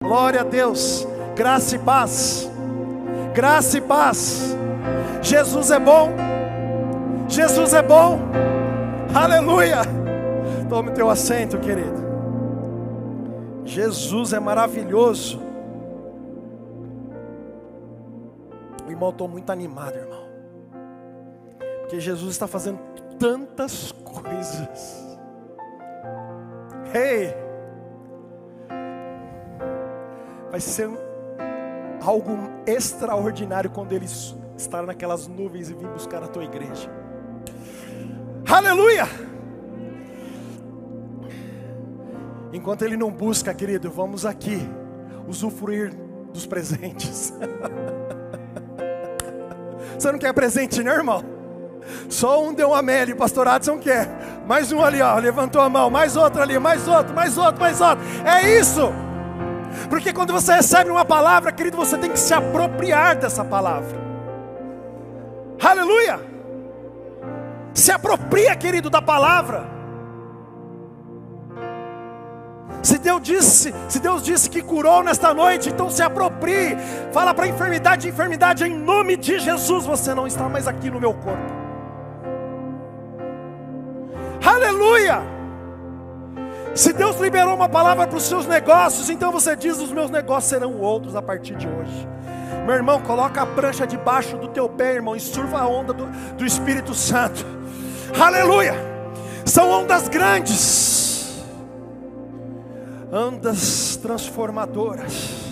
Glória a Deus, graça e paz, graça e paz. Jesus é bom, Jesus é bom, aleluia. Tome teu assento, querido. Jesus é maravilhoso. O irmão, estou muito animado, irmão, porque Jesus está fazendo tantas coisas. Hey! vai ser algo extraordinário quando ele estar naquelas nuvens e vir buscar a tua igreja. Aleluia! Enquanto ele não busca, querido, vamos aqui usufruir dos presentes. Você não quer presente, né, irmão? Só um deu uma mele, pastor Adson quer. Mais um ali, ó, levantou a mão. Mais outro ali, mais outro, mais outro, mais outro. É isso. Porque quando você recebe uma palavra, querido, você tem que se apropriar dessa palavra. Aleluia! Se apropria, querido, da palavra. Se Deus disse, se Deus disse que curou nesta noite, então se aproprie. Fala para a enfermidade, enfermidade em nome de Jesus, você não está mais aqui no meu corpo. Aleluia! Se Deus liberou uma palavra para os seus negócios, então você diz: os meus negócios serão outros a partir de hoje. Meu irmão, coloca a prancha debaixo do teu pé, irmão, e surfa a onda do, do Espírito Santo. Aleluia! São ondas grandes, ondas transformadoras.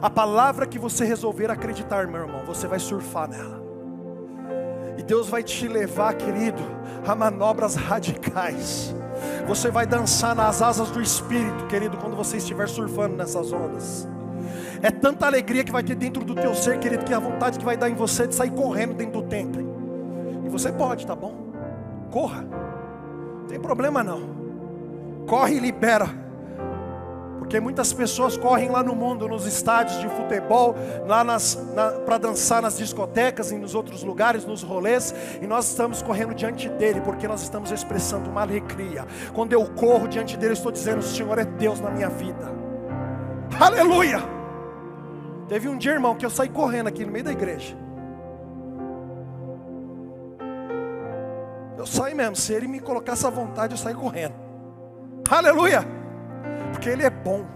A palavra que você resolver acreditar, meu irmão, você vai surfar nela. E Deus vai te levar, querido, a manobras radicais. Você vai dançar nas asas do Espírito, querido, quando você estiver surfando nessas ondas. É tanta alegria que vai ter dentro do teu ser, querido, que a vontade que vai dar em você de sair correndo dentro do templo. E você pode, tá bom? Corra. Não tem problema não. Corre e libera porque muitas pessoas correm lá no mundo, nos estádios de futebol, lá na, para dançar nas discotecas e nos outros lugares, nos rolês, e nós estamos correndo diante dele, porque nós estamos expressando uma alegria. Quando eu corro diante dele, eu estou dizendo: O Senhor é Deus na minha vida. Aleluia! Teve um dia, irmão, que eu saí correndo aqui no meio da igreja. Eu saí mesmo, se ele me colocasse à vontade, eu saí correndo. Aleluia! porque Ele é bom.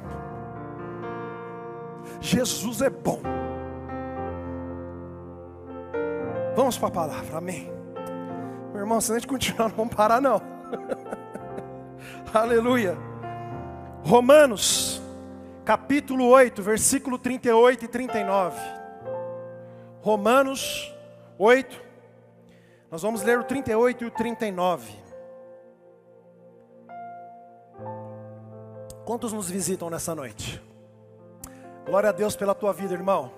Jesus é bom. Vamos para a palavra, amém. Meu irmão, se a gente continuar, não vamos parar, não. Aleluia. Romanos, capítulo 8, versículo 38 e 39. Romanos 8, nós vamos ler o 38 e o 39. Quantos nos visitam nessa noite? Glória a Deus pela tua vida, irmão.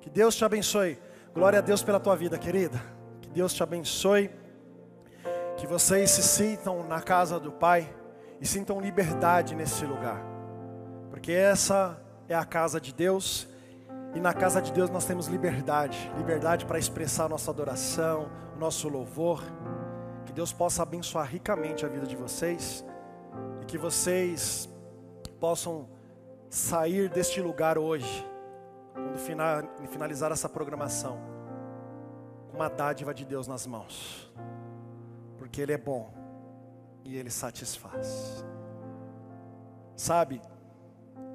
Que Deus te abençoe. Glória a Deus pela tua vida, querida. Que Deus te abençoe. Que vocês se sintam na casa do Pai e sintam liberdade nesse lugar. Porque essa é a casa de Deus. E na casa de Deus nós temos liberdade, liberdade para expressar nossa adoração, nosso louvor. Que Deus possa abençoar ricamente a vida de vocês e que vocês possam sair deste lugar hoje, quando finalizar essa programação, com uma dádiva de Deus nas mãos, porque Ele é bom e Ele satisfaz. Sabe,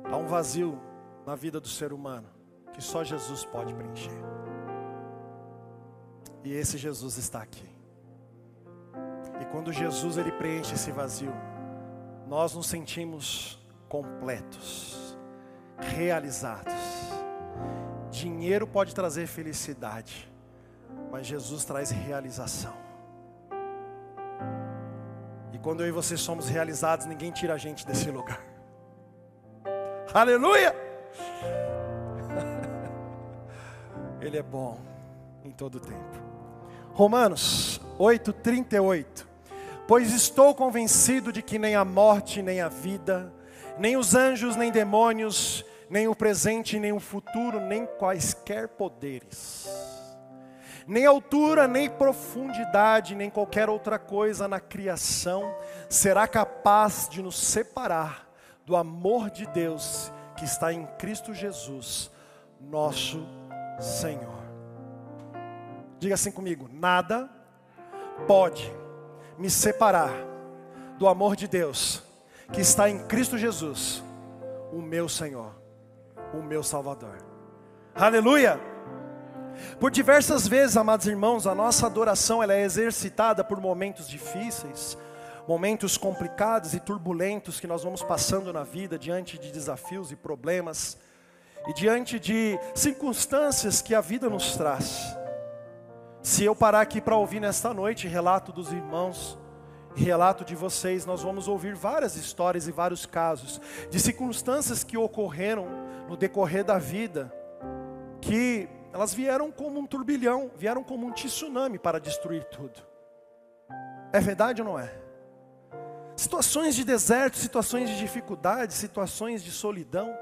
há um vazio na vida do ser humano que só Jesus pode preencher. E esse Jesus está aqui. E quando Jesus ele preenche esse vazio, nós nos sentimos completos, realizados. Dinheiro pode trazer felicidade, mas Jesus traz realização. E quando eu e você somos realizados, ninguém tira a gente desse lugar. Aleluia! Ele é bom em todo tempo. Romanos 8:38. Pois estou convencido de que nem a morte, nem a vida, nem os anjos, nem demônios, nem o presente, nem o futuro, nem quaisquer poderes, nem altura, nem profundidade, nem qualquer outra coisa na criação será capaz de nos separar do amor de Deus que está em Cristo Jesus, nosso Senhor. Diga assim comigo: nada pode me separar do amor de Deus que está em Cristo Jesus, o meu Senhor, o meu Salvador. Aleluia! Por diversas vezes, amados irmãos, a nossa adoração ela é exercitada por momentos difíceis, momentos complicados e turbulentos que nós vamos passando na vida diante de desafios e problemas e diante de circunstâncias que a vida nos traz. Se eu parar aqui para ouvir nesta noite relato dos irmãos, relato de vocês, nós vamos ouvir várias histórias e vários casos de circunstâncias que ocorreram no decorrer da vida, que elas vieram como um turbilhão, vieram como um tsunami para destruir tudo. É verdade ou não é? Situações de deserto, situações de dificuldade, situações de solidão,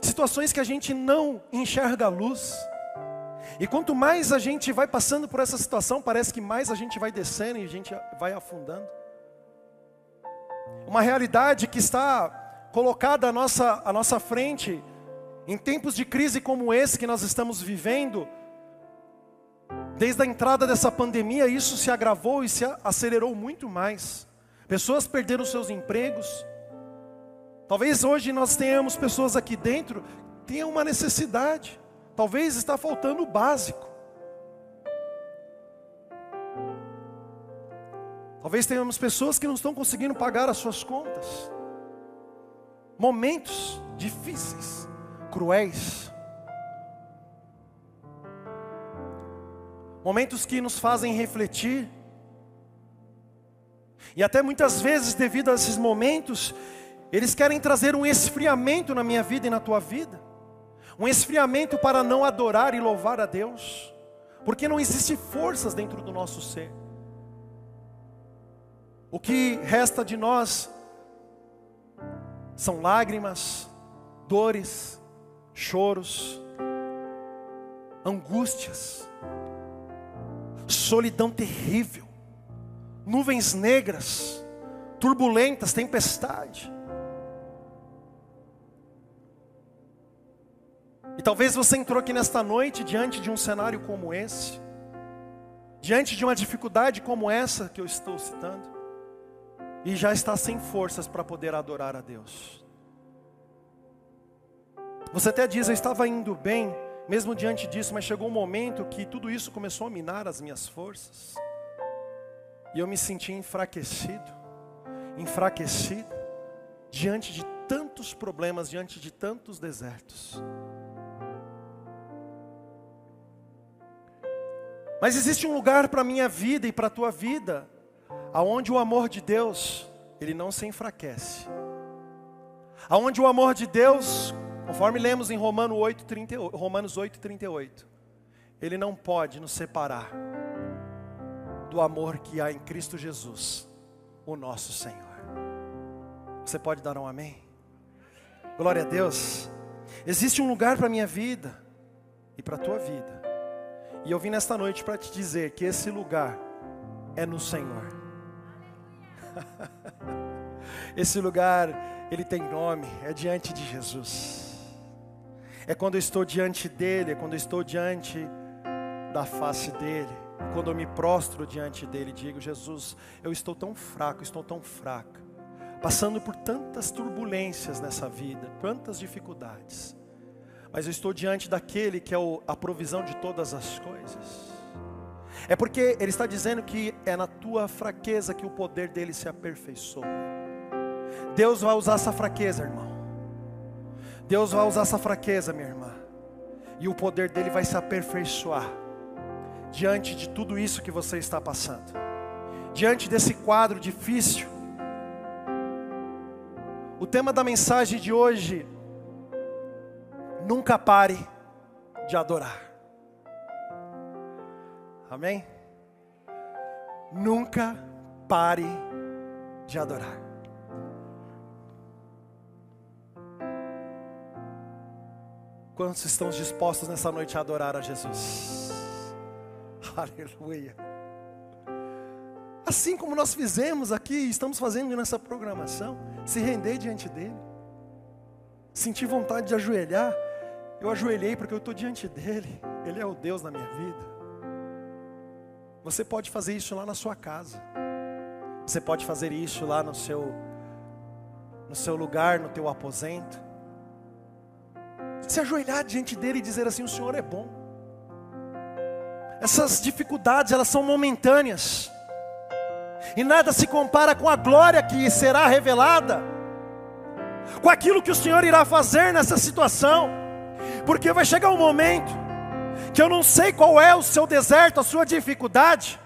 situações que a gente não enxerga a luz. E quanto mais a gente vai passando por essa situação, parece que mais a gente vai descendo e a gente vai afundando. Uma realidade que está colocada à nossa, à nossa frente, em tempos de crise como esse que nós estamos vivendo, desde a entrada dessa pandemia, isso se agravou e se acelerou muito mais. Pessoas perderam seus empregos. Talvez hoje nós tenhamos pessoas aqui dentro que tenham uma necessidade. Talvez está faltando o básico. Talvez tenhamos pessoas que não estão conseguindo pagar as suas contas. Momentos difíceis, cruéis. Momentos que nos fazem refletir. E até muitas vezes, devido a esses momentos, eles querem trazer um esfriamento na minha vida e na tua vida um esfriamento para não adorar e louvar a Deus, porque não existe forças dentro do nosso ser. O que resta de nós são lágrimas, dores, choros, angústias, solidão terrível, nuvens negras, turbulentas, tempestade. E talvez você entrou aqui nesta noite diante de um cenário como esse, diante de uma dificuldade como essa que eu estou citando, e já está sem forças para poder adorar a Deus. Você até diz, eu estava indo bem, mesmo diante disso, mas chegou um momento que tudo isso começou a minar as minhas forças, e eu me senti enfraquecido, enfraquecido, diante de tantos problemas, diante de tantos desertos. Mas existe um lugar para a minha vida e para a tua vida, aonde o amor de Deus, ele não se enfraquece. Aonde o amor de Deus, conforme lemos em Romanos 8, 38, Romanos 8, 38, ele não pode nos separar do amor que há em Cristo Jesus, o nosso Senhor. Você pode dar um amém? Glória a Deus. Existe um lugar para a minha vida e para a tua vida e eu vim nesta noite para te dizer que esse lugar é no Senhor. esse lugar, ele tem nome, é diante de Jesus. É quando eu estou diante dele, é quando eu estou diante da face dele, quando eu me prostro diante dele digo: Jesus, eu estou tão fraco, estou tão fraca, passando por tantas turbulências nessa vida, tantas dificuldades mas eu estou diante daquele que é a provisão de todas as coisas. É porque ele está dizendo que é na tua fraqueza que o poder dele se aperfeiçoa. Deus vai usar essa fraqueza, irmão. Deus vai usar essa fraqueza, minha irmã. E o poder dele vai se aperfeiçoar diante de tudo isso que você está passando. Diante desse quadro difícil. O tema da mensagem de hoje nunca pare de adorar. Amém? Nunca pare de adorar. Quantos estão dispostos nessa noite a adorar a Jesus? Aleluia. Assim como nós fizemos aqui, estamos fazendo nessa programação, se render diante dele, sentir vontade de ajoelhar, eu ajoelhei porque eu estou diante dele. Ele é o Deus na minha vida. Você pode fazer isso lá na sua casa. Você pode fazer isso lá no seu no seu lugar, no teu aposento. Se ajoelhar diante dele e dizer assim: "O Senhor é bom". Essas dificuldades, elas são momentâneas. E nada se compara com a glória que será revelada, com aquilo que o Senhor irá fazer nessa situação, porque vai chegar um momento que eu não sei qual é o seu deserto, a sua dificuldade,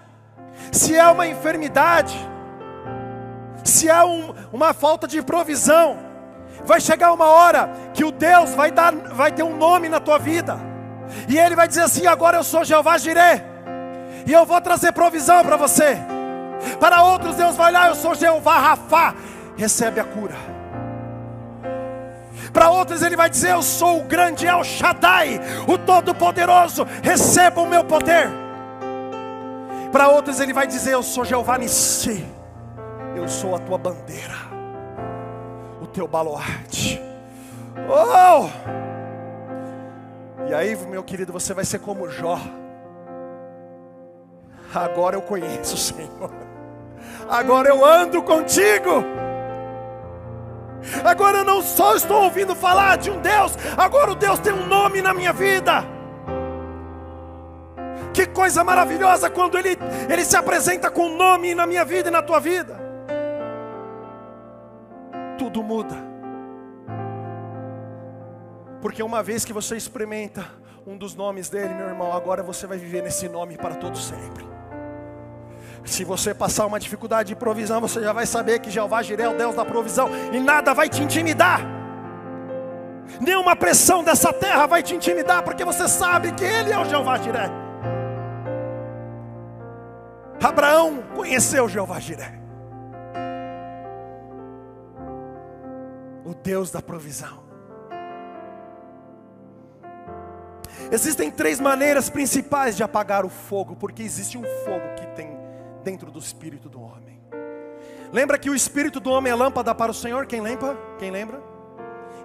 se é uma enfermidade, se é um, uma falta de provisão, vai chegar uma hora que o Deus vai dar, vai ter um nome na tua vida, e Ele vai dizer assim: agora eu sou Jeová Jireh, e eu vou trazer provisão para você. Para outros, Deus vai lá, eu sou Jeová Rafá, recebe a cura. Para outros, Ele vai dizer: Eu sou o grande El Shaddai, o Todo-Poderoso, receba o meu poder. Para outros, Ele vai dizer: Eu sou Jeová Nissi, eu sou a tua bandeira, o teu baluarte. Oh! E aí, meu querido, você vai ser como Jó. Agora eu conheço o Senhor. Agora eu ando contigo. Agora eu não só estou ouvindo falar de um Deus, agora o Deus tem um nome na minha vida. Que coisa maravilhosa quando ele, ele se apresenta com um nome na minha vida e na tua vida. Tudo muda. Porque uma vez que você experimenta um dos nomes dele, meu irmão, agora você vai viver nesse nome para todo sempre. Se você passar uma dificuldade de provisão, você já vai saber que Jeová Jireh é o Deus da provisão e nada vai te intimidar. Nenhuma pressão dessa terra vai te intimidar, porque você sabe que Ele é o Jeová Jireh. Abraão conheceu Jeová Jireh, o Deus da provisão. Existem três maneiras principais de apagar o fogo, porque existe um fogo que tem dentro do espírito do homem. Lembra que o espírito do homem é lâmpada para o Senhor? Quem lembra? Quem lembra?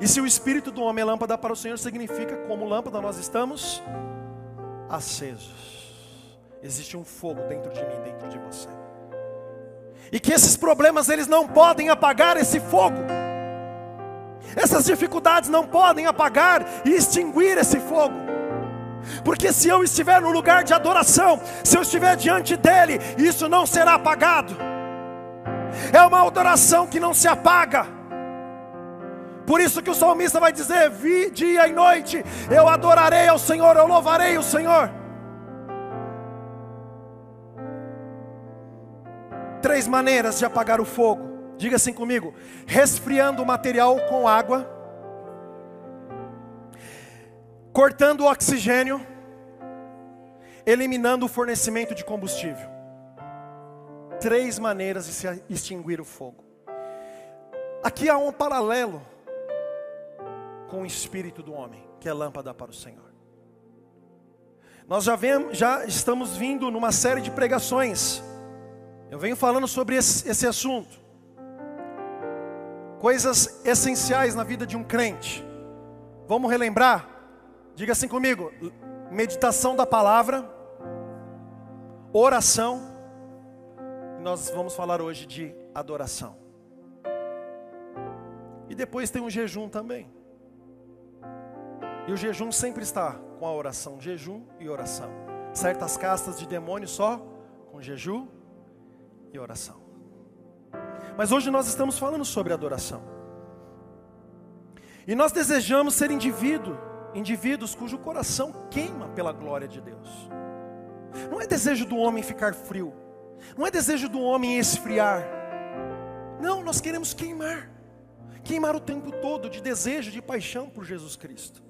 E se o espírito do homem é lâmpada para o Senhor, significa como lâmpada nós estamos acesos. Existe um fogo dentro de mim, dentro de você. E que esses problemas eles não podem apagar esse fogo. Essas dificuldades não podem apagar e extinguir esse fogo. Porque se eu estiver no lugar de adoração, se eu estiver diante dele, isso não será apagado. É uma adoração que não se apaga. Por isso que o salmista vai dizer: Vi dia e noite, eu adorarei ao Senhor, eu louvarei o Senhor. Três maneiras de apagar o fogo. Diga assim comigo: resfriando o material com água cortando o oxigênio, eliminando o fornecimento de combustível. Três maneiras de se extinguir o fogo. Aqui há um paralelo com o espírito do homem, que é lâmpada para o Senhor. Nós já, vem, já estamos vindo numa série de pregações. Eu venho falando sobre esse, esse assunto. Coisas essenciais na vida de um crente. Vamos relembrar? Diga assim comigo: meditação da palavra, oração. Nós vamos falar hoje de adoração. E depois tem um jejum também. E o jejum sempre está com a oração, jejum e oração. Certas castas de demônios só com jejum e oração. Mas hoje nós estamos falando sobre adoração. E nós desejamos ser indivíduo indivíduos cujo coração queima pela glória de Deus. Não é desejo do homem ficar frio, não é desejo do homem esfriar. Não, nós queremos queimar, queimar o tempo todo de desejo, de paixão por Jesus Cristo.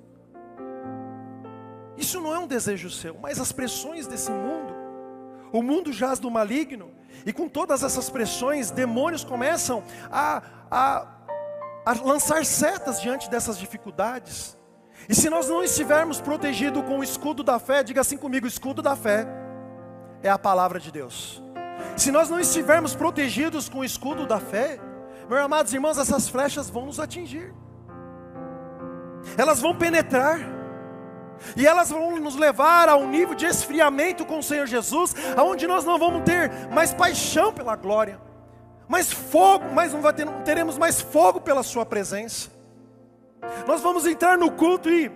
Isso não é um desejo seu, mas as pressões desse mundo, o mundo jaz do maligno, e com todas essas pressões, demônios começam a, a, a lançar setas diante dessas dificuldades E se nós não estivermos protegidos com o escudo da fé, diga assim comigo: o escudo da fé é a palavra de Deus. Se nós não estivermos protegidos com o escudo da fé, meus amados irmãos, essas flechas vão nos atingir, elas vão penetrar, e elas vão nos levar a um nível de esfriamento com o Senhor Jesus, aonde nós não vamos ter mais paixão pela glória, mais fogo, mais não, vai ter, teremos mais fogo pela Sua presença. Nós vamos entrar no culto e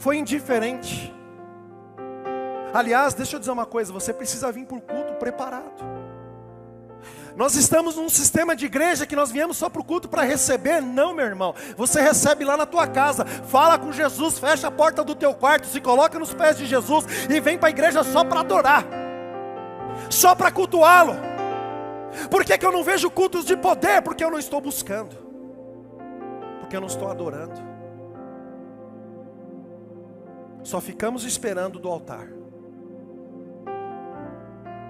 foi indiferente. Aliás, deixa eu dizer uma coisa: você precisa vir para o culto preparado. Nós estamos num sistema de igreja que nós viemos só para o culto para receber. Não, meu irmão. Você recebe lá na tua casa. Fala com Jesus, fecha a porta do teu quarto, se coloca nos pés de Jesus e vem para a igreja só para adorar. Só para cultuá-lo. Por que, que eu não vejo cultos de poder? Porque eu não estou buscando. Porque eu não estou adorando. Só ficamos esperando do altar.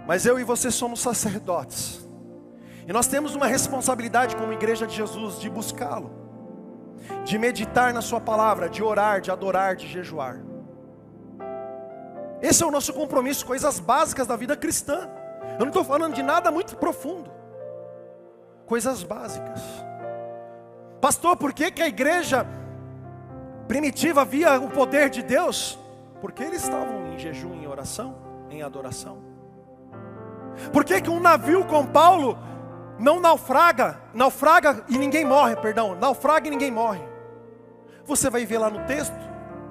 Mas eu e você somos sacerdotes. E nós temos uma responsabilidade como igreja de Jesus de buscá-lo, de meditar na Sua palavra, de orar, de adorar, de jejuar. Esse é o nosso compromisso, coisas básicas da vida cristã. Eu não estou falando de nada muito profundo, coisas básicas. Pastor, por que, que a igreja primitiva via o poder de Deus? Porque eles estavam em jejum, em oração, em adoração. Por que, que um navio com Paulo não naufraga, naufraga e ninguém morre, perdão, naufraga e ninguém morre. Você vai ver lá no texto,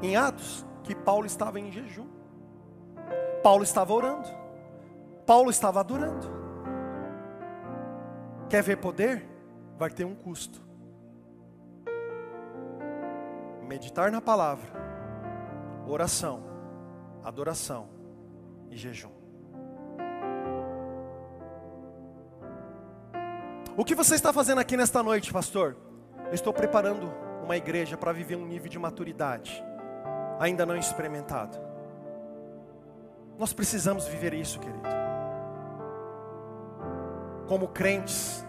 em Atos, que Paulo estava em jejum. Paulo estava orando. Paulo estava adorando. Quer ver poder? Vai ter um custo. Meditar na palavra, oração, adoração e jejum. O que você está fazendo aqui nesta noite, pastor? Eu estou preparando uma igreja para viver um nível de maturidade ainda não experimentado. Nós precisamos viver isso, querido. Como crentes,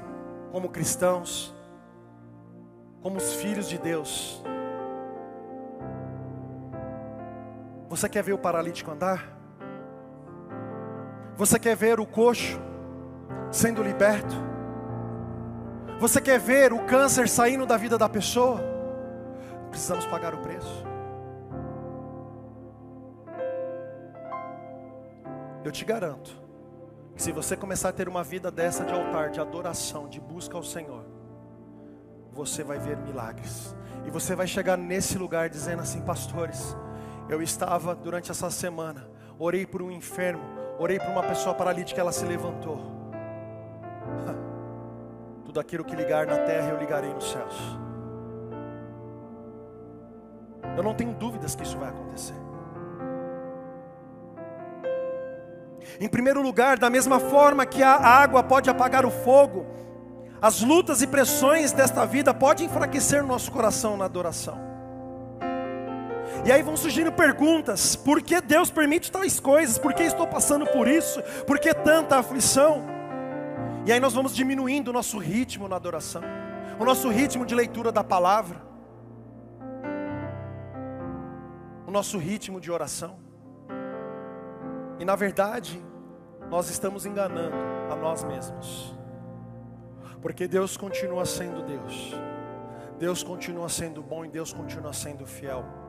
como cristãos, como os filhos de Deus. Você quer ver o paralítico andar? Você quer ver o coxo sendo liberto? Você quer ver o câncer saindo da vida da pessoa? Precisamos pagar o preço. Eu te garanto, que se você começar a ter uma vida dessa de altar, de adoração, de busca ao Senhor, você vai ver milagres. E você vai chegar nesse lugar dizendo assim, pastores, eu estava durante essa semana, orei por um enfermo, orei por uma pessoa paralítica, ela se levantou. Tudo aquilo que ligar na terra eu ligarei nos céus. Eu não tenho dúvidas que isso vai acontecer. Em primeiro lugar, da mesma forma que a água pode apagar o fogo, as lutas e pressões desta vida podem enfraquecer nosso coração na adoração. E aí vão surgindo perguntas: por que Deus permite tais coisas? Por que estou passando por isso? Por que tanta aflição? E aí nós vamos diminuindo o nosso ritmo na adoração, o nosso ritmo de leitura da palavra, o nosso ritmo de oração. E na verdade, nós estamos enganando a nós mesmos. Porque Deus continua sendo Deus. Deus continua sendo bom e Deus continua sendo fiel.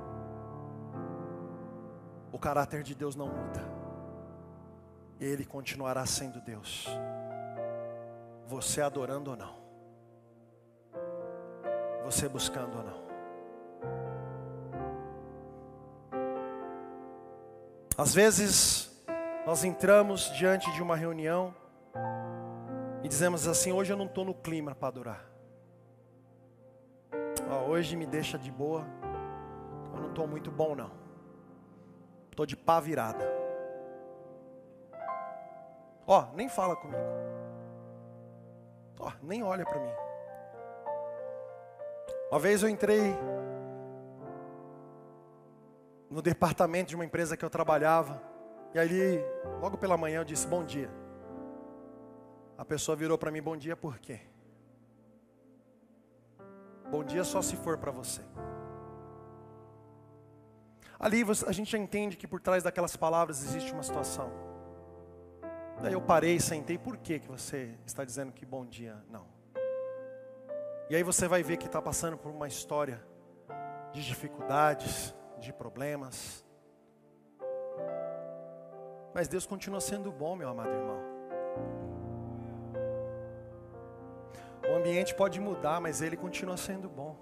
O caráter de Deus não muda. Ele continuará sendo Deus você adorando ou não, você buscando ou não. Às vezes, nós entramos diante de uma reunião e dizemos assim: hoje eu não estou no clima para adorar. Oh, hoje me deixa de boa, eu não estou muito bom, não. Estou de pá virada. Ó, nem fala comigo. Oh, nem olha para mim. Uma vez eu entrei no departamento de uma empresa que eu trabalhava. E ali, logo pela manhã, eu disse: Bom dia. A pessoa virou para mim: Bom dia, por quê? Bom dia só se for para você. Ali a gente já entende que por trás daquelas palavras existe uma situação. Daí eu parei, sentei, por que, que você está dizendo que bom dia? Não. E aí você vai ver que está passando por uma história de dificuldades, de problemas. Mas Deus continua sendo bom, meu amado irmão. O ambiente pode mudar, mas Ele continua sendo bom.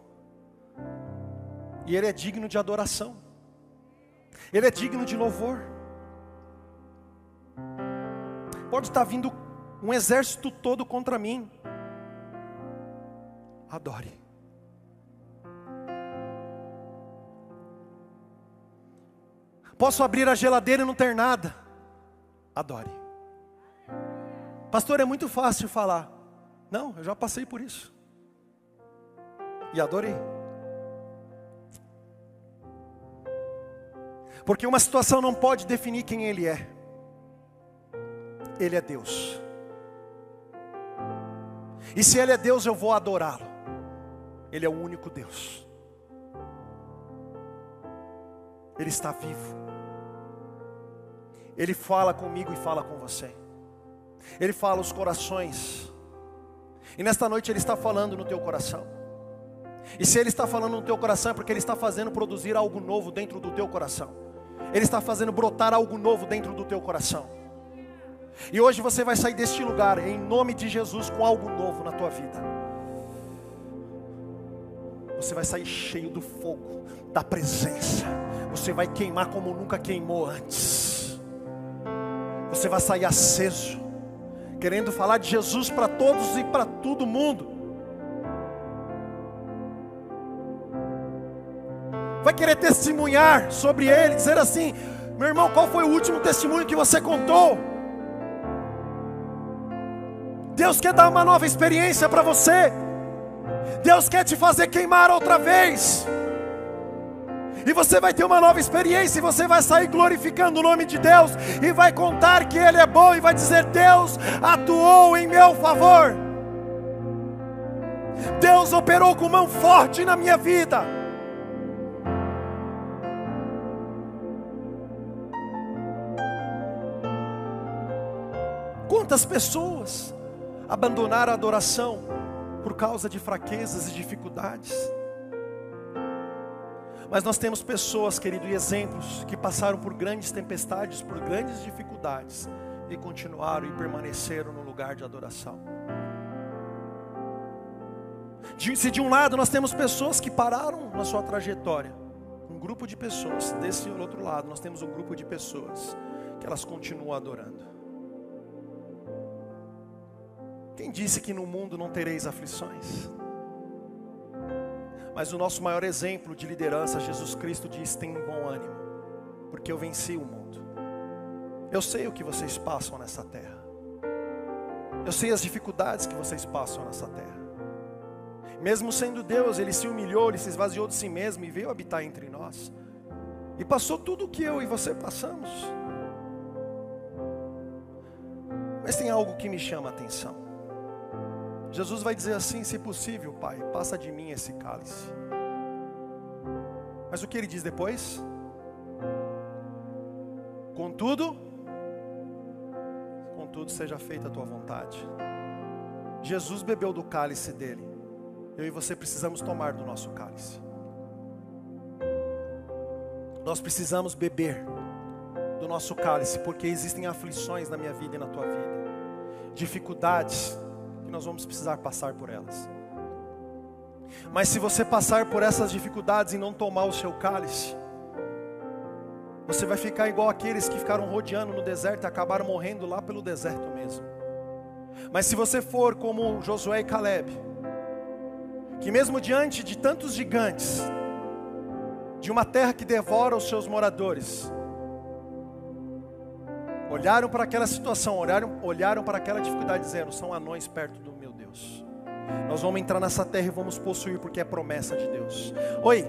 E Ele é digno de adoração. Ele é digno de louvor. Pode estar vindo um exército todo contra mim. Adore. Posso abrir a geladeira e não ter nada. Adore. Pastor, é muito fácil falar. Não, eu já passei por isso. E adorei. Porque uma situação não pode definir quem Ele é. Ele é Deus. E se Ele é Deus, eu vou adorá-lo. Ele é o único Deus. Ele está vivo. Ele fala comigo e fala com você. Ele fala os corações. E nesta noite Ele está falando no teu coração. E se Ele está falando no teu coração é porque Ele está fazendo produzir algo novo dentro do teu coração. Ele está fazendo brotar algo novo dentro do teu coração. E hoje você vai sair deste lugar, em nome de Jesus, com algo novo na tua vida. Você vai sair cheio do fogo, da presença. Você vai queimar como nunca queimou antes. Você vai sair aceso, querendo falar de Jesus para todos e para todo mundo. Vai querer testemunhar sobre ele, dizer assim: meu irmão, qual foi o último testemunho que você contou? Deus quer dar uma nova experiência para você, Deus quer te fazer queimar outra vez. E você vai ter uma nova experiência, e você vai sair glorificando o nome de Deus, e vai contar que Ele é bom, e vai dizer: Deus atuou em meu favor, Deus operou com mão forte na minha vida. Quantas pessoas abandonaram a adoração por causa de fraquezas e dificuldades? Mas nós temos pessoas, querido, e exemplos que passaram por grandes tempestades, por grandes dificuldades e continuaram e permaneceram no lugar de adoração. se de um lado nós temos pessoas que pararam na sua trajetória, um grupo de pessoas, desse outro lado nós temos um grupo de pessoas que elas continuam adorando. Quem disse que no mundo não tereis aflições? Mas o nosso maior exemplo de liderança, Jesus Cristo diz: tem bom ânimo, porque eu venci o mundo. Eu sei o que vocês passam nessa terra. Eu sei as dificuldades que vocês passam nessa terra. Mesmo sendo Deus, Ele se humilhou, Ele se esvaziou de si mesmo e veio habitar entre nós. E passou tudo o que eu e você passamos. Mas tem algo que me chama a atenção. Jesus vai dizer assim: se possível, Pai, passa de mim esse cálice. Mas o que ele diz depois? Contudo, contudo seja feita a tua vontade. Jesus bebeu do cálice dele. Eu e você precisamos tomar do nosso cálice. Nós precisamos beber do nosso cálice, porque existem aflições na minha vida e na tua vida, dificuldades, nós vamos precisar passar por elas. Mas se você passar por essas dificuldades e não tomar o seu cálice, você vai ficar igual aqueles que ficaram rodeando no deserto e acabaram morrendo lá pelo deserto mesmo. Mas se você for como Josué e Caleb, que mesmo diante de tantos gigantes, de uma terra que devora os seus moradores, Olharam para aquela situação, olharam, olharam para aquela dificuldade, dizendo: são anões perto do meu Deus. Nós vamos entrar nessa terra e vamos possuir, porque é promessa de Deus. Oi,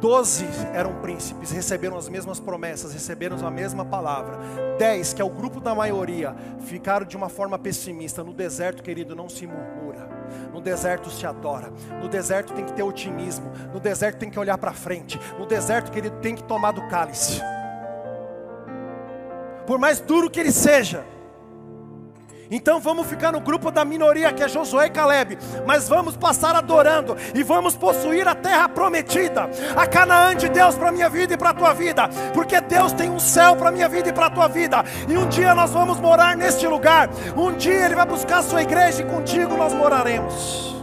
doze eram príncipes, receberam as mesmas promessas, receberam a mesma palavra. Dez, que é o grupo da maioria, ficaram de uma forma pessimista. No deserto, querido, não se murmura. No deserto se adora. No deserto tem que ter otimismo. No deserto tem que olhar para frente. No deserto, querido, tem que tomar do cálice. Por mais duro que ele seja, então vamos ficar no grupo da minoria que é Josué e Caleb, mas vamos passar adorando e vamos possuir a terra prometida, a Canaã de Deus para minha vida e para a tua vida, porque Deus tem um céu para minha vida e para a tua vida. E um dia nós vamos morar neste lugar. Um dia ele vai buscar a sua igreja e contigo nós moraremos.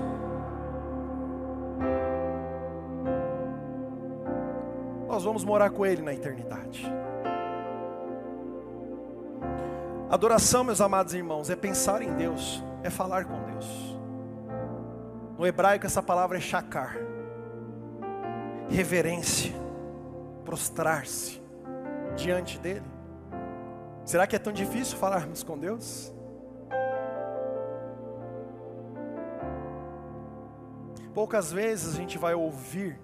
Nós vamos morar com ele na eternidade. Adoração, meus amados irmãos, é pensar em Deus, é falar com Deus. No hebraico, essa palavra é shakar reverência, prostrar-se diante dEle. Será que é tão difícil falarmos com Deus? Poucas vezes a gente vai ouvir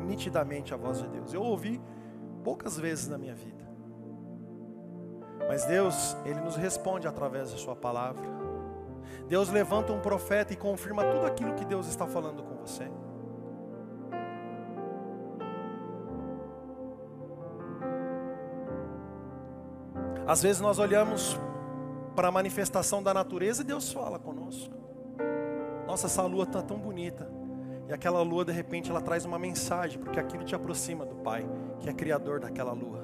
nitidamente a voz de Deus. Eu ouvi poucas vezes na minha vida. Mas Deus, Ele nos responde através da Sua palavra. Deus levanta um profeta e confirma tudo aquilo que Deus está falando com você. Às vezes nós olhamos para a manifestação da natureza e Deus fala conosco. Nossa, essa lua está tão bonita. E aquela lua, de repente, ela traz uma mensagem, porque aquilo te aproxima do Pai, que é criador daquela lua.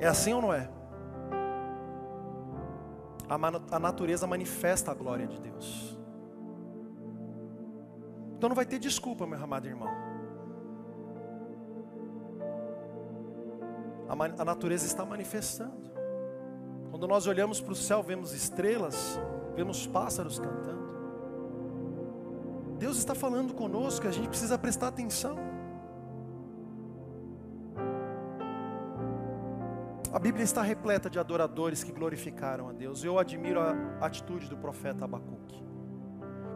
É assim ou não é? A, natureza manifesta a glória de Deus. Então não vai ter desculpa, meu amado irmão. A, a natureza está manifestando. Quando nós olhamos para o céu, vemos estrelas, vemos pássaros cantando. Deus está falando conosco, a gente precisa prestar atenção. A Bíblia está repleta de adoradores que glorificaram a Deus. Eu admiro a atitude do profeta Abacuque,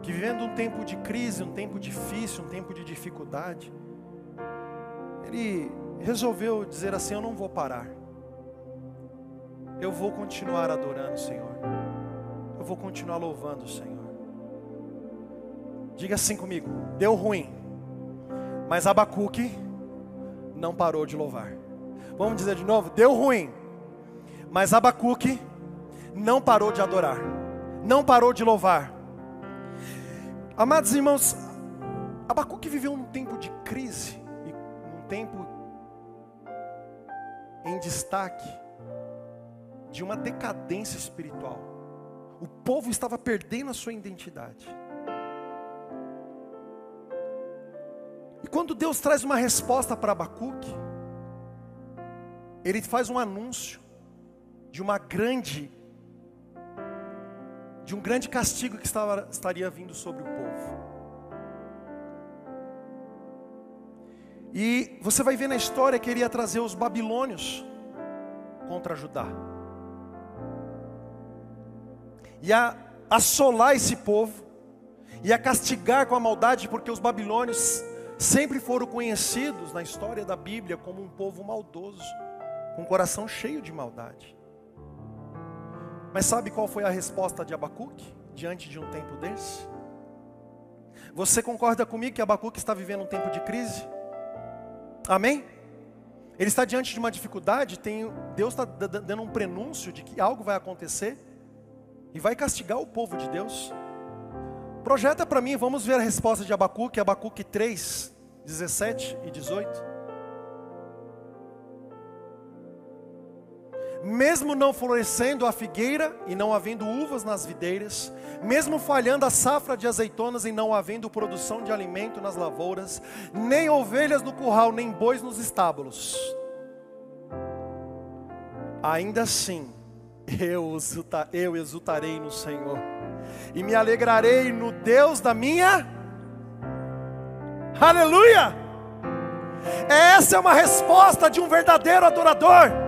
que vivendo um tempo de crise, um tempo difícil, um tempo de dificuldade, ele resolveu dizer assim: Eu não vou parar, eu vou continuar adorando o Senhor, eu vou continuar louvando o Senhor. Diga assim comigo: deu ruim, mas Abacuque não parou de louvar. Vamos dizer de novo: deu ruim. Mas Abacuque não parou de adorar, não parou de louvar. Amados irmãos, Abacuque viveu num tempo de crise, num tempo em destaque de uma decadência espiritual. O povo estava perdendo a sua identidade. E quando Deus traz uma resposta para Abacuque, ele faz um anúncio de uma grande de um grande castigo que estava, estaria vindo sobre o povo. E você vai ver na história que ele ia trazer os babilônios contra Judá. E a assolar esse povo, e a castigar com a maldade, porque os babilônios sempre foram conhecidos na história da Bíblia como um povo maldoso com o coração cheio de maldade. Mas sabe qual foi a resposta de Abacuque diante de um tempo desse? Você concorda comigo que Abacuque está vivendo um tempo de crise? Amém? Ele está diante de uma dificuldade, tem, Deus está dando um prenúncio de que algo vai acontecer e vai castigar o povo de Deus. Projeta para mim, vamos ver a resposta de Abacuque, Abacuque 3, 17 e 18. Mesmo não florescendo a figueira e não havendo uvas nas videiras, mesmo falhando a safra de azeitonas e não havendo produção de alimento nas lavouras, nem ovelhas no curral, nem bois nos estábulos, ainda assim eu, eu exultarei no Senhor e me alegrarei no Deus da minha. Aleluia! Essa é uma resposta de um verdadeiro adorador.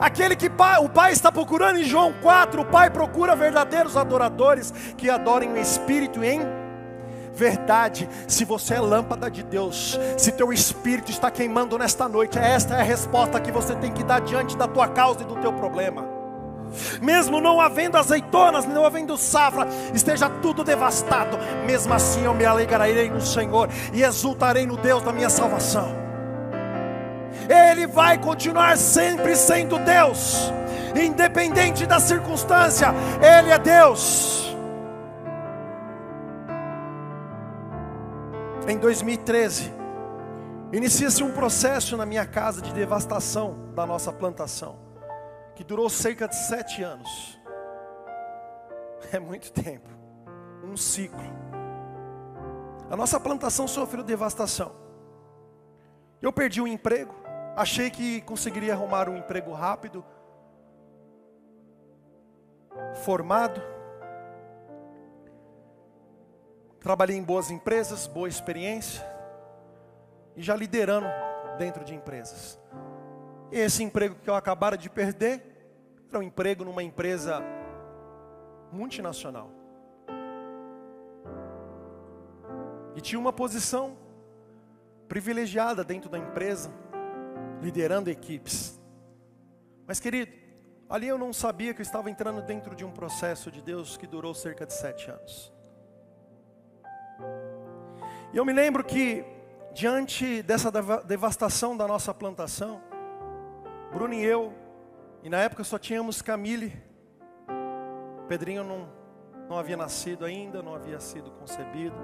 Aquele que o Pai está procurando em João 4, o Pai procura verdadeiros adoradores que adorem o Espírito em verdade. Se você é lâmpada de Deus, se teu espírito está queimando nesta noite, esta é a resposta que você tem que dar diante da tua causa e do teu problema. mesmo não havendo azeitonas, não havendo safra, esteja tudo devastado, mesmo assim eu me alegrarei no Senhor e exultarei no Deus da minha salvação. Ele vai continuar sempre sendo Deus, independente da circunstância, Ele é Deus. Em 2013, inicia-se um processo na minha casa de devastação da nossa plantação que durou cerca de sete anos. É muito tempo. Um ciclo. A nossa plantação sofreu devastação. Eu perdi o emprego. Achei que conseguiria arrumar um emprego rápido. Formado. Trabalhei em boas empresas, boa experiência. E já liderando dentro de empresas. E esse emprego que eu acabara de perder era um emprego numa empresa multinacional. E tinha uma posição privilegiada dentro da empresa, liderando equipes. Mas, querido, ali eu não sabia que eu estava entrando dentro de um processo de Deus que durou cerca de sete anos. E eu me lembro que, diante dessa devastação da nossa plantação, Bruno e eu, e na época só tínhamos Camille. Pedrinho não, não havia nascido ainda, não havia sido concebido.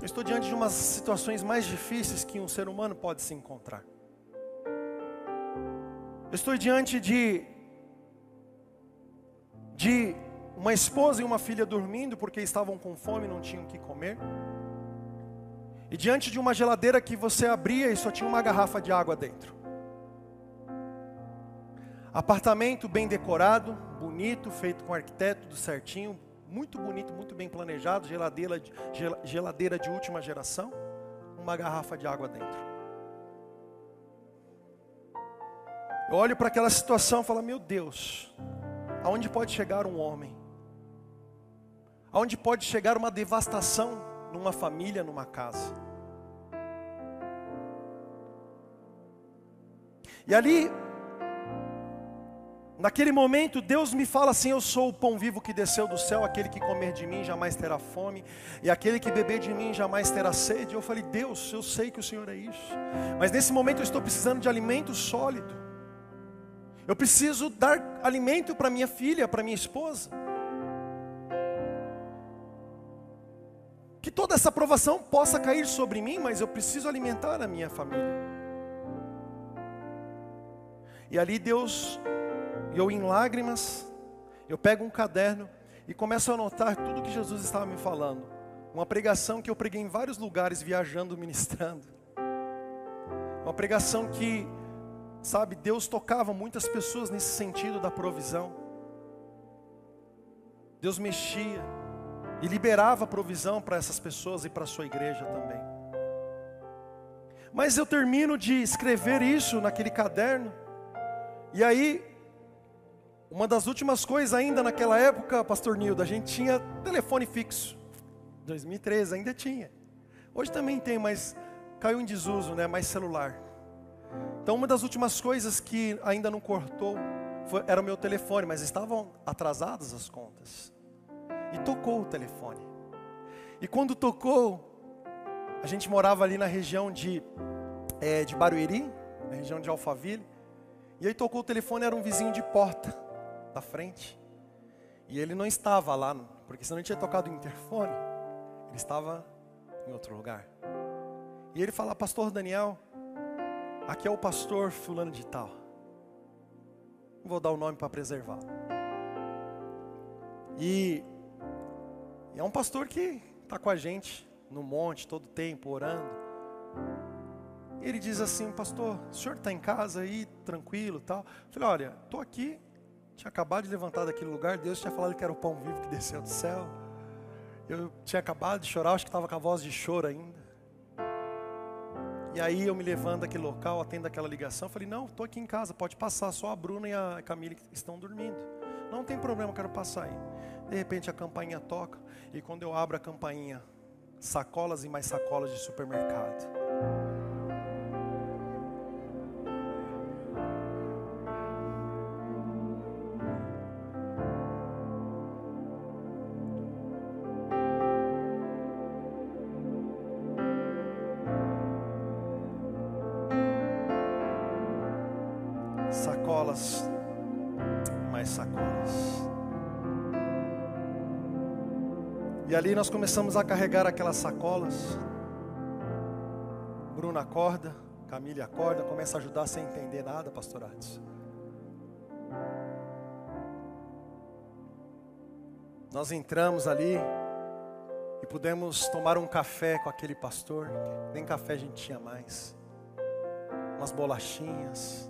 Eu estou diante de umas situações mais difíceis que um ser humano pode se encontrar. Eu estou diante de de uma esposa e uma filha dormindo porque estavam com fome e não tinham o que comer. E diante de uma geladeira que você abria e só tinha uma garrafa de água dentro. Apartamento bem decorado, bonito, feito com arquiteto, tudo certinho, muito bonito, muito bem planejado, geladeira, geladeira de última geração, uma garrafa de água dentro. Eu olho para aquela situação e falo: Meu Deus, aonde pode chegar um homem? Aonde pode chegar uma devastação numa família, numa casa. E ali, naquele momento, Deus me fala assim: Eu sou o pão vivo que desceu do céu, aquele que comer de mim jamais terá fome, e aquele que beber de mim jamais terá sede. Eu falei: Deus, eu sei que o Senhor é isso, mas nesse momento eu estou precisando de alimento sólido. Eu preciso dar alimento para minha filha, para minha esposa. Que toda essa provação possa cair sobre mim, mas eu preciso alimentar a minha família. E ali Deus, eu em lágrimas, eu pego um caderno e começo a anotar tudo que Jesus estava me falando. Uma pregação que eu preguei em vários lugares, viajando, ministrando. Uma pregação que, sabe, Deus tocava muitas pessoas nesse sentido da provisão. Deus mexia e liberava provisão para essas pessoas e para a sua igreja também. Mas eu termino de escrever isso naquele caderno, e aí, uma das últimas coisas ainda naquela época, Pastor Nildo, a gente tinha telefone fixo. 2013 ainda tinha. Hoje também tem, mas caiu em desuso, né? Mais celular. Então, uma das últimas coisas que ainda não cortou foi, era o meu telefone, mas estavam atrasadas as contas. E tocou o telefone. E quando tocou, a gente morava ali na região de, é, de Barueri, na região de Alphaville. E aí tocou o telefone, era um vizinho de porta da frente. E ele não estava lá, porque senão ele tinha tocado o interfone. Ele estava em outro lugar. E ele fala, pastor Daniel, aqui é o pastor fulano de tal. Vou dar o nome para preservá-lo. E e é um pastor que está com a gente no monte todo tempo, orando. E ele diz assim, pastor, o senhor está em casa aí, tranquilo tal? Eu falei, olha, estou aqui, tinha acabado de levantar daquele lugar, Deus tinha falado que era o pão vivo que desceu do céu. Eu tinha acabado de chorar, acho que estava com a voz de choro ainda. E aí eu me levanto daquele local, atendo aquela ligação, falei, não, estou aqui em casa, pode passar, só a Bruna e a Camila estão dormindo. Não tem problema, quero passar aí. De repente a campainha toca e quando eu abro a campainha, sacolas e mais sacolas de supermercado. Ali nós começamos a carregar aquelas sacolas. Bruna acorda, Camila acorda, começa a ajudar sem entender nada, pastorados. Nós entramos ali e pudemos tomar um café com aquele pastor, nem café a gente tinha mais. Umas bolachinhas.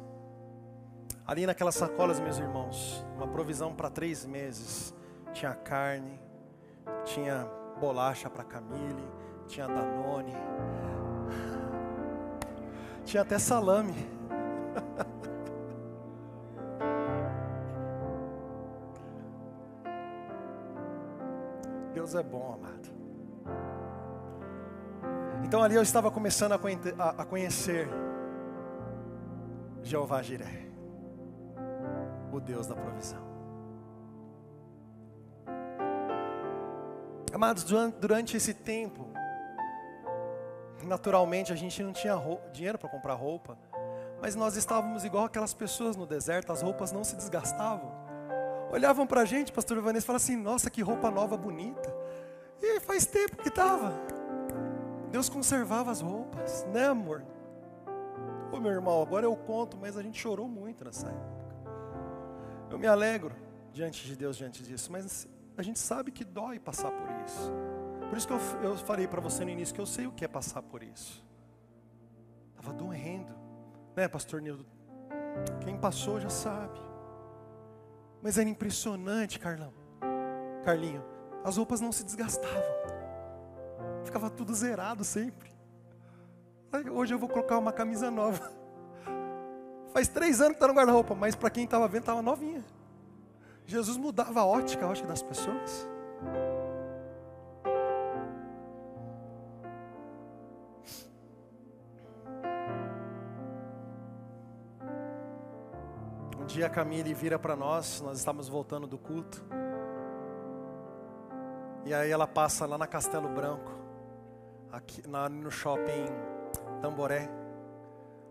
Ali naquelas sacolas, meus irmãos, uma provisão para três meses. Tinha carne, tinha bolacha para Camille, tinha Danone, tinha até salame. Deus é bom, amado. Então ali eu estava começando a conhecer Jeová Jiré, o Deus da provisão. Amados, durante esse tempo, naturalmente a gente não tinha dinheiro para comprar roupa, mas nós estávamos igual aquelas pessoas no deserto, as roupas não se desgastavam. Olhavam para a gente, pastor Ivanês, e falavam assim: Nossa, que roupa nova, bonita. E faz tempo que estava. Deus conservava as roupas, né, amor? Ô meu irmão, agora eu conto, mas a gente chorou muito nessa época. Eu me alegro diante de Deus diante disso, mas a gente sabe que dói passar por isso. Por isso que eu, eu falei para você no início que eu sei o que é passar por isso. Estava doendo, né, Pastor Nildo? Quem passou já sabe. Mas era impressionante, Carlão. Carlinho, as roupas não se desgastavam. Ficava tudo zerado sempre. Hoje eu vou colocar uma camisa nova. Faz três anos que está no guarda-roupa, mas para quem estava vendo, estava novinha. Jesus mudava a ótica, a ótica das pessoas. Um dia a Camille vira para nós, nós estávamos voltando do culto. E aí ela passa lá na Castelo Branco, aqui na, no shopping Tamboré,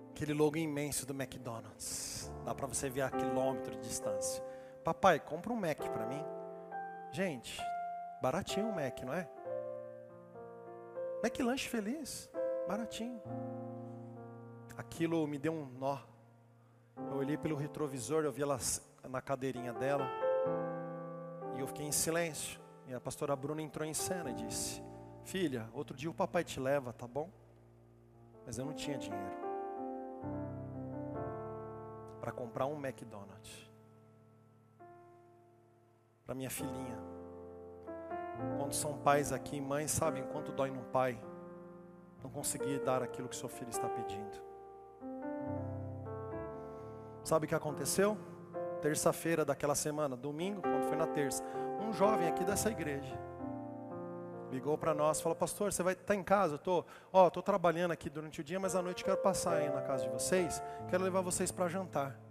aquele logo imenso do McDonald's. Dá para você ver a quilômetro de distância. Papai, compra um Mac para mim. Gente, baratinho o Mac, não é? Mac lanche feliz, baratinho. Aquilo me deu um nó. Eu olhei pelo retrovisor, eu vi ela na cadeirinha dela. E eu fiquei em silêncio. E a pastora Bruna entrou em cena e disse: Filha, outro dia o papai te leva, tá bom? Mas eu não tinha dinheiro para comprar um McDonald's para minha filhinha. Quando são pais aqui, mães, sabem quanto dói num pai não conseguir dar aquilo que seu filho está pedindo. Sabe o que aconteceu? Terça-feira daquela semana, domingo, quando foi na terça, um jovem aqui dessa igreja ligou para nós, falou: "Pastor, você vai estar tá em casa? Eu tô, ó, tô trabalhando aqui durante o dia, mas à noite quero passar aí na casa de vocês, quero levar vocês para jantar".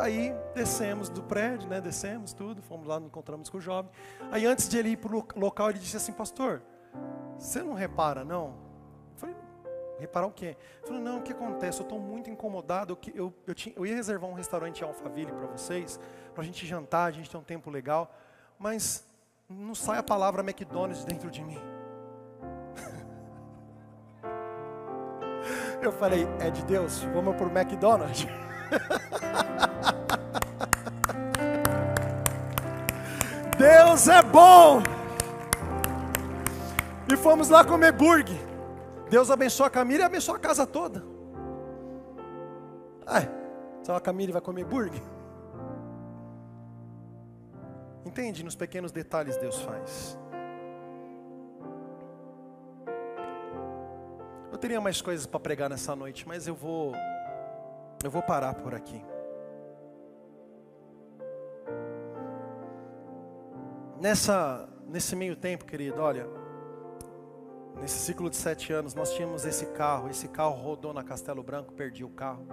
Aí descemos do prédio, né? Descemos tudo, fomos lá, nos encontramos com o jovem. Aí antes de ele ir para o local, ele disse assim, pastor, você não repara, não? Eu falei, reparar o quê? Ele falou, não, o que acontece? Eu estou muito incomodado. Eu, eu, eu, tinha, eu ia reservar um restaurante em Alphaville para vocês, para a gente jantar, a gente ter um tempo legal, mas não sai a palavra McDonald's dentro de mim. Eu falei, é de Deus, vamos por McDonald's. Deus é bom. E fomos lá comer burger. Deus abençoa a Camila e abençoa a casa toda. Ai, só a Camila vai comer burger? Entende? Nos pequenos detalhes Deus faz. Eu teria mais coisas para pregar nessa noite, mas eu vou eu vou parar por aqui. Nessa, nesse meio tempo, querido, olha, nesse ciclo de sete anos, nós tínhamos esse carro, esse carro rodou na Castelo Branco, perdi o carro.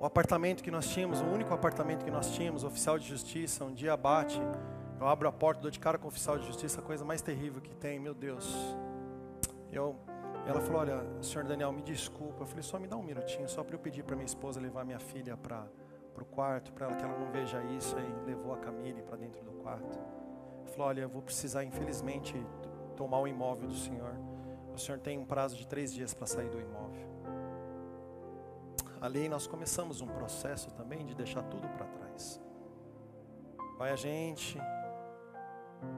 O apartamento que nós tínhamos, o único apartamento que nós tínhamos, oficial de justiça, um dia bate, eu abro a porta, dou de cara com o oficial de justiça, a coisa mais terrível que tem, meu Deus. Eu Ela falou: Olha, senhor Daniel, me desculpa. Eu falei: Só me dá um minutinho, só para eu pedir para minha esposa levar minha filha para o quarto, para ela que ela não veja isso. Aí levou a Camille para dentro do quarto. Falou: Olha, eu vou precisar, infelizmente, tomar o imóvel do senhor. O senhor tem um prazo de três dias para sair do imóvel. Ali nós começamos um processo também de deixar tudo para trás. Vai a gente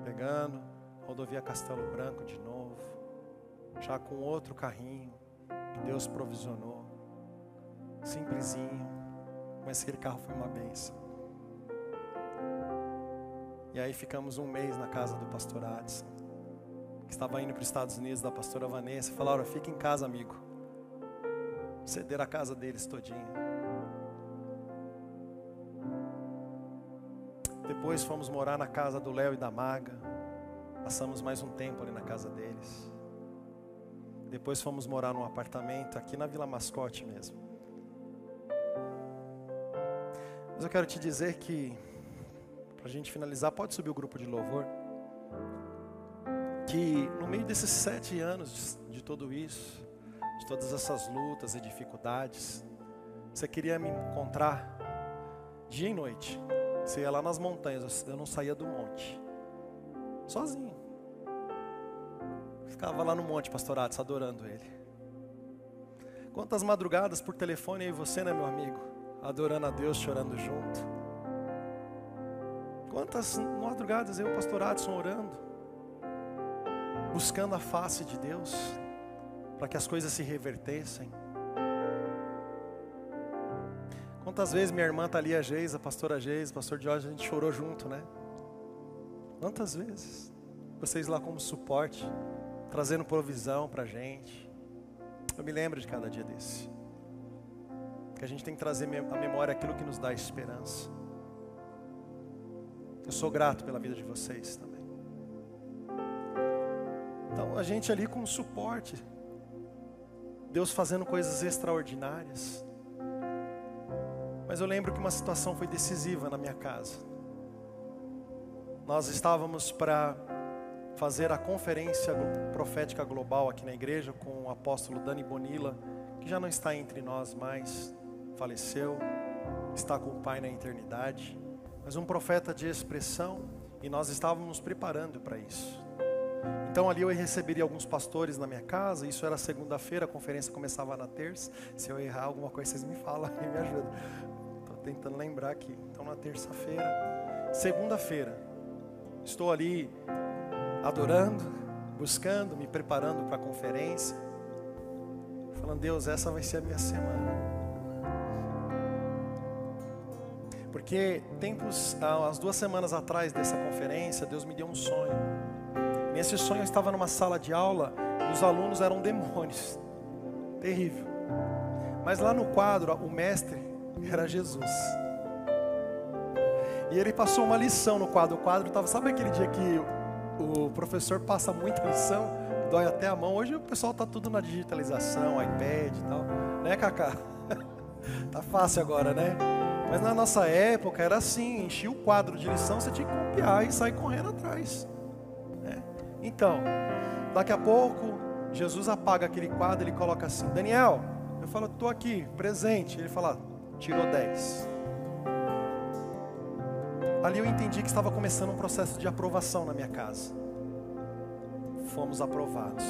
pegando rodovia Castelo Branco de novo, já com outro carrinho que Deus provisionou, simplesinho, mas aquele carro foi uma benção. E aí ficamos um mês na casa do pastor Adson, que estava indo para os Estados Unidos, da pastora Vanessa, falaram, fica em casa, amigo. Ceder a casa deles todinha. Depois fomos morar na casa do Léo e da Maga. Passamos mais um tempo ali na casa deles. Depois fomos morar num apartamento aqui na Vila Mascote mesmo. Mas eu quero te dizer que para a gente finalizar, pode subir o grupo de louvor. Que no meio desses sete anos de, de tudo isso, de todas essas lutas e dificuldades, você queria me encontrar dia e noite. Você ia lá nas montanhas, eu não saía do monte, sozinho. Ficava lá no monte, pastorados, adorando Ele. Quantas madrugadas por telefone aí você, né, meu amigo? Adorando a Deus, chorando junto. Quantas madrugadas eu, pastor Adson, orando, buscando a face de Deus, para que as coisas se revertessem. Quantas vezes minha irmã Thalia Geis, a pastora Geis, o pastor Jorge, a gente chorou junto, né? Quantas vezes? Vocês lá como suporte, trazendo provisão para a gente. Eu me lembro de cada dia desse. Que a gente tem que trazer à memória aquilo que nos dá esperança. Eu sou grato pela vida de vocês também. Então, a gente ali com suporte, Deus fazendo coisas extraordinárias. Mas eu lembro que uma situação foi decisiva na minha casa. Nós estávamos para fazer a conferência profética global aqui na igreja com o apóstolo Dani Bonilla, que já não está entre nós mais, faleceu, está com o Pai na eternidade mas um profeta de expressão, e nós estávamos preparando para isso. Então ali eu receberia alguns pastores na minha casa, isso era segunda-feira, a conferência começava na terça. Se eu errar alguma coisa, vocês me falam e me ajudam. Estou tentando lembrar aqui. Então na terça-feira, segunda-feira, estou ali adorando, buscando, me preparando para a conferência, falando, Deus, essa vai ser a minha semana. Porque tempos, as duas semanas atrás dessa conferência, Deus me deu um sonho. Nesse sonho eu estava numa sala de aula e os alunos eram demônios. Terrível. Mas lá no quadro, o mestre era Jesus. E ele passou uma lição no quadro. O quadro estava, sabe aquele dia que o professor passa muita lição, dói até a mão. Hoje o pessoal está tudo na digitalização, iPad e tal. Né, Cacá? tá fácil agora, né? Mas na nossa época era assim, enchia o quadro de lição, você tinha que copiar e sair correndo atrás. Né? Então, daqui a pouco, Jesus apaga aquele quadro, ele coloca assim, Daniel, eu falo, estou aqui, presente. Ele fala, tirou 10. Ali eu entendi que estava começando um processo de aprovação na minha casa. Fomos aprovados.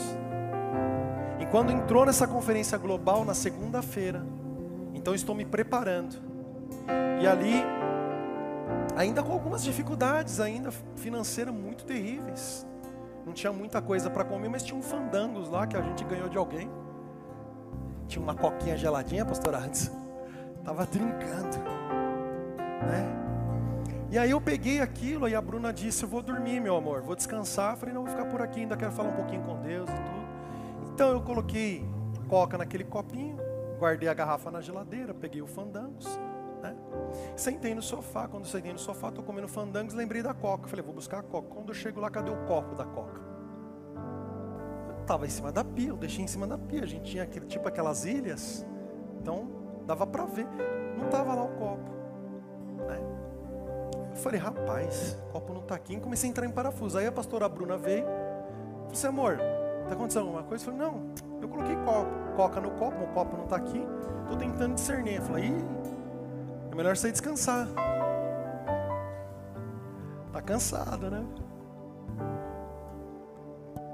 E quando entrou nessa conferência global na segunda-feira, então estou me preparando e ali, ainda com algumas dificuldades, ainda financeiras muito terríveis. Não tinha muita coisa para comer, mas tinha um fandangos lá que a gente ganhou de alguém. Tinha uma coquinha geladinha, pastor Antes. Tava trincando. Né? E aí eu peguei aquilo e a Bruna disse: Eu vou dormir, meu amor, vou descansar. Eu falei: Não, vou ficar por aqui, ainda quero falar um pouquinho com Deus e tudo. Então eu coloquei coca naquele copinho, guardei a garrafa na geladeira, peguei o fandangos. Né? Sentei no sofá, quando sentei no sofá, estou comendo fandangos, lembrei da coca. Falei, vou buscar a coca. Quando eu chego lá, cadê o copo da coca? Estava em cima da pia, eu deixei em cima da pia. A gente tinha aquele, tipo aquelas ilhas, então dava para ver. Não estava lá o copo. Né? Eu falei, rapaz, o copo não está aqui. E comecei a entrar em parafuso. Aí a pastora Bruna veio, falei assim, amor, Está acontecendo alguma coisa? Eu falei, não, eu coloquei copo, coca no copo, o copo não está aqui. Estou tentando discernir. Eu falei, é melhor você descansar. Está cansado, né?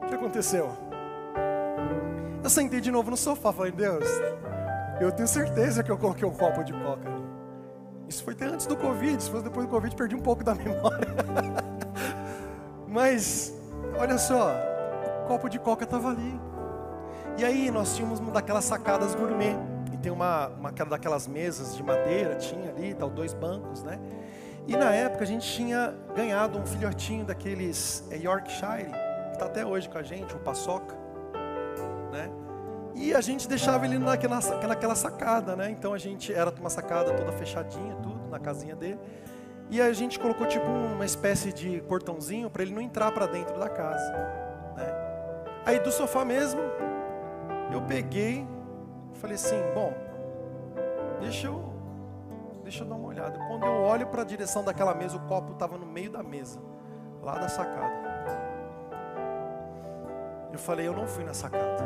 O que aconteceu? Eu sentei de novo no sofá, falei, Deus, eu tenho certeza que eu coloquei um copo de coca. Isso foi até antes do Covid, se fosse depois do Covid, perdi um pouco da memória. Mas, olha só, o copo de coca estava ali. E aí nós tínhamos uma daquelas sacadas gourmet. Tem uma, uma daquelas mesas de madeira, tinha ali, tal, dois bancos, né? E na época a gente tinha ganhado um filhotinho daqueles é, Yorkshire, que está até hoje com a gente, o Paçoca, né? E a gente deixava ele naquela, naquela sacada, né? Então a gente era uma sacada toda fechadinha, tudo, na casinha dele. E a gente colocou tipo uma espécie de portãozinho para ele não entrar para dentro da casa. Né? Aí do sofá mesmo, eu peguei, falei assim, bom, deixa eu, deixa eu dar uma olhada. Quando eu olho para a direção daquela mesa, o copo estava no meio da mesa, lá da sacada. Eu falei, eu não fui na sacada.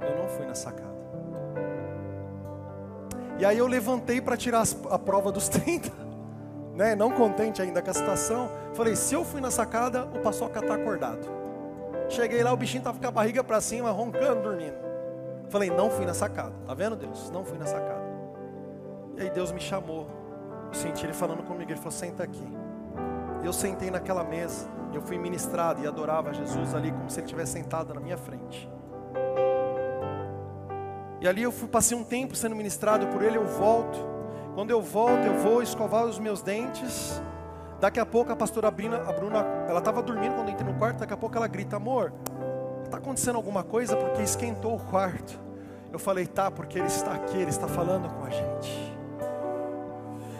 Eu não fui na sacada. E aí eu levantei para tirar a prova dos 30, né? não contente ainda com a situação. Falei, se eu fui na sacada, o paçoca está acordado. Cheguei lá, o bichinho estava com a barriga para cima, roncando, dormindo. Falei, não fui na sacada. Tá vendo, Deus? Não fui na sacada. E aí Deus me chamou. Eu senti ele falando comigo. Ele falou, senta aqui. Eu sentei naquela mesa. Eu fui ministrado e adorava Jesus ali como se ele tivesse sentado na minha frente. E ali eu fui, passei um tempo sendo ministrado por ele, eu volto. Quando eu volto, eu vou escovar os meus dentes. Daqui a pouco a pastora a Bruna ela estava dormindo quando eu entrei no quarto, daqui a pouco ela grita, amor, está acontecendo alguma coisa porque esquentou o quarto. Eu falei, tá, porque ele está aqui, ele está falando com a gente.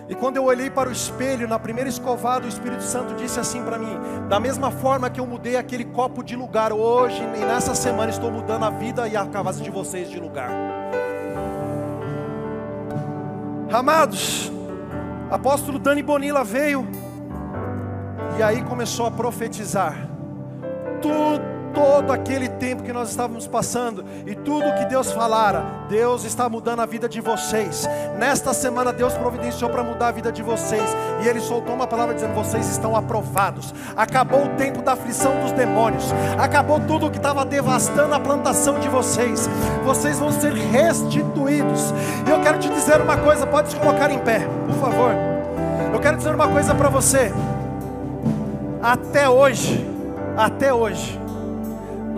E quando eu olhei para o espelho, na primeira escovada, o Espírito Santo disse assim para mim: da mesma forma que eu mudei aquele copo de lugar hoje, e nessa semana estou mudando a vida e a casa de vocês de lugar. Amados, apóstolo Dani Bonilla veio e aí começou a profetizar. Tudo todo aquele tempo que nós estávamos passando e tudo que Deus falara, Deus está mudando a vida de vocês. Nesta semana Deus providenciou para mudar a vida de vocês e Ele soltou uma palavra dizendo: vocês estão aprovados. Acabou o tempo da aflição dos demônios, acabou tudo que estava devastando a plantação de vocês. Vocês vão ser restituídos. E eu quero te dizer uma coisa, pode se colocar em pé, por favor. Eu quero dizer uma coisa para você. Até hoje, até hoje,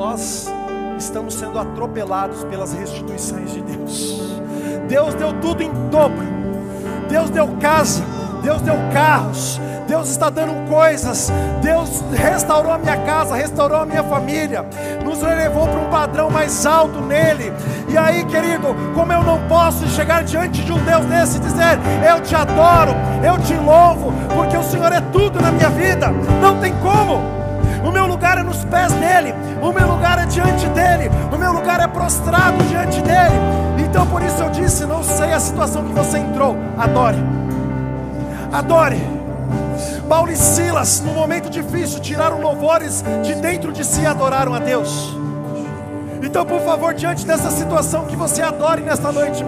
nós estamos sendo atropelados pelas restituições de Deus. Deus deu tudo em dobro. Deus deu casa, Deus deu carros, Deus está dando coisas. Deus restaurou a minha casa, restaurou a minha família, nos elevou para um padrão mais alto nele. E aí, querido, como eu não posso chegar diante de um Deus desse e dizer: Eu te adoro, eu te louvo, porque o Senhor é tudo na minha vida. Não tem como. O meu lugar é nos pés dele, o meu lugar é diante dele, o meu lugar é prostrado diante dele. Então por isso eu disse: não sei a situação que você entrou, adore, adore. Paulo e Silas, no momento difícil, tiraram louvores de dentro de si e adoraram a Deus. Então, por favor, diante dessa situação, que você adore nesta noite.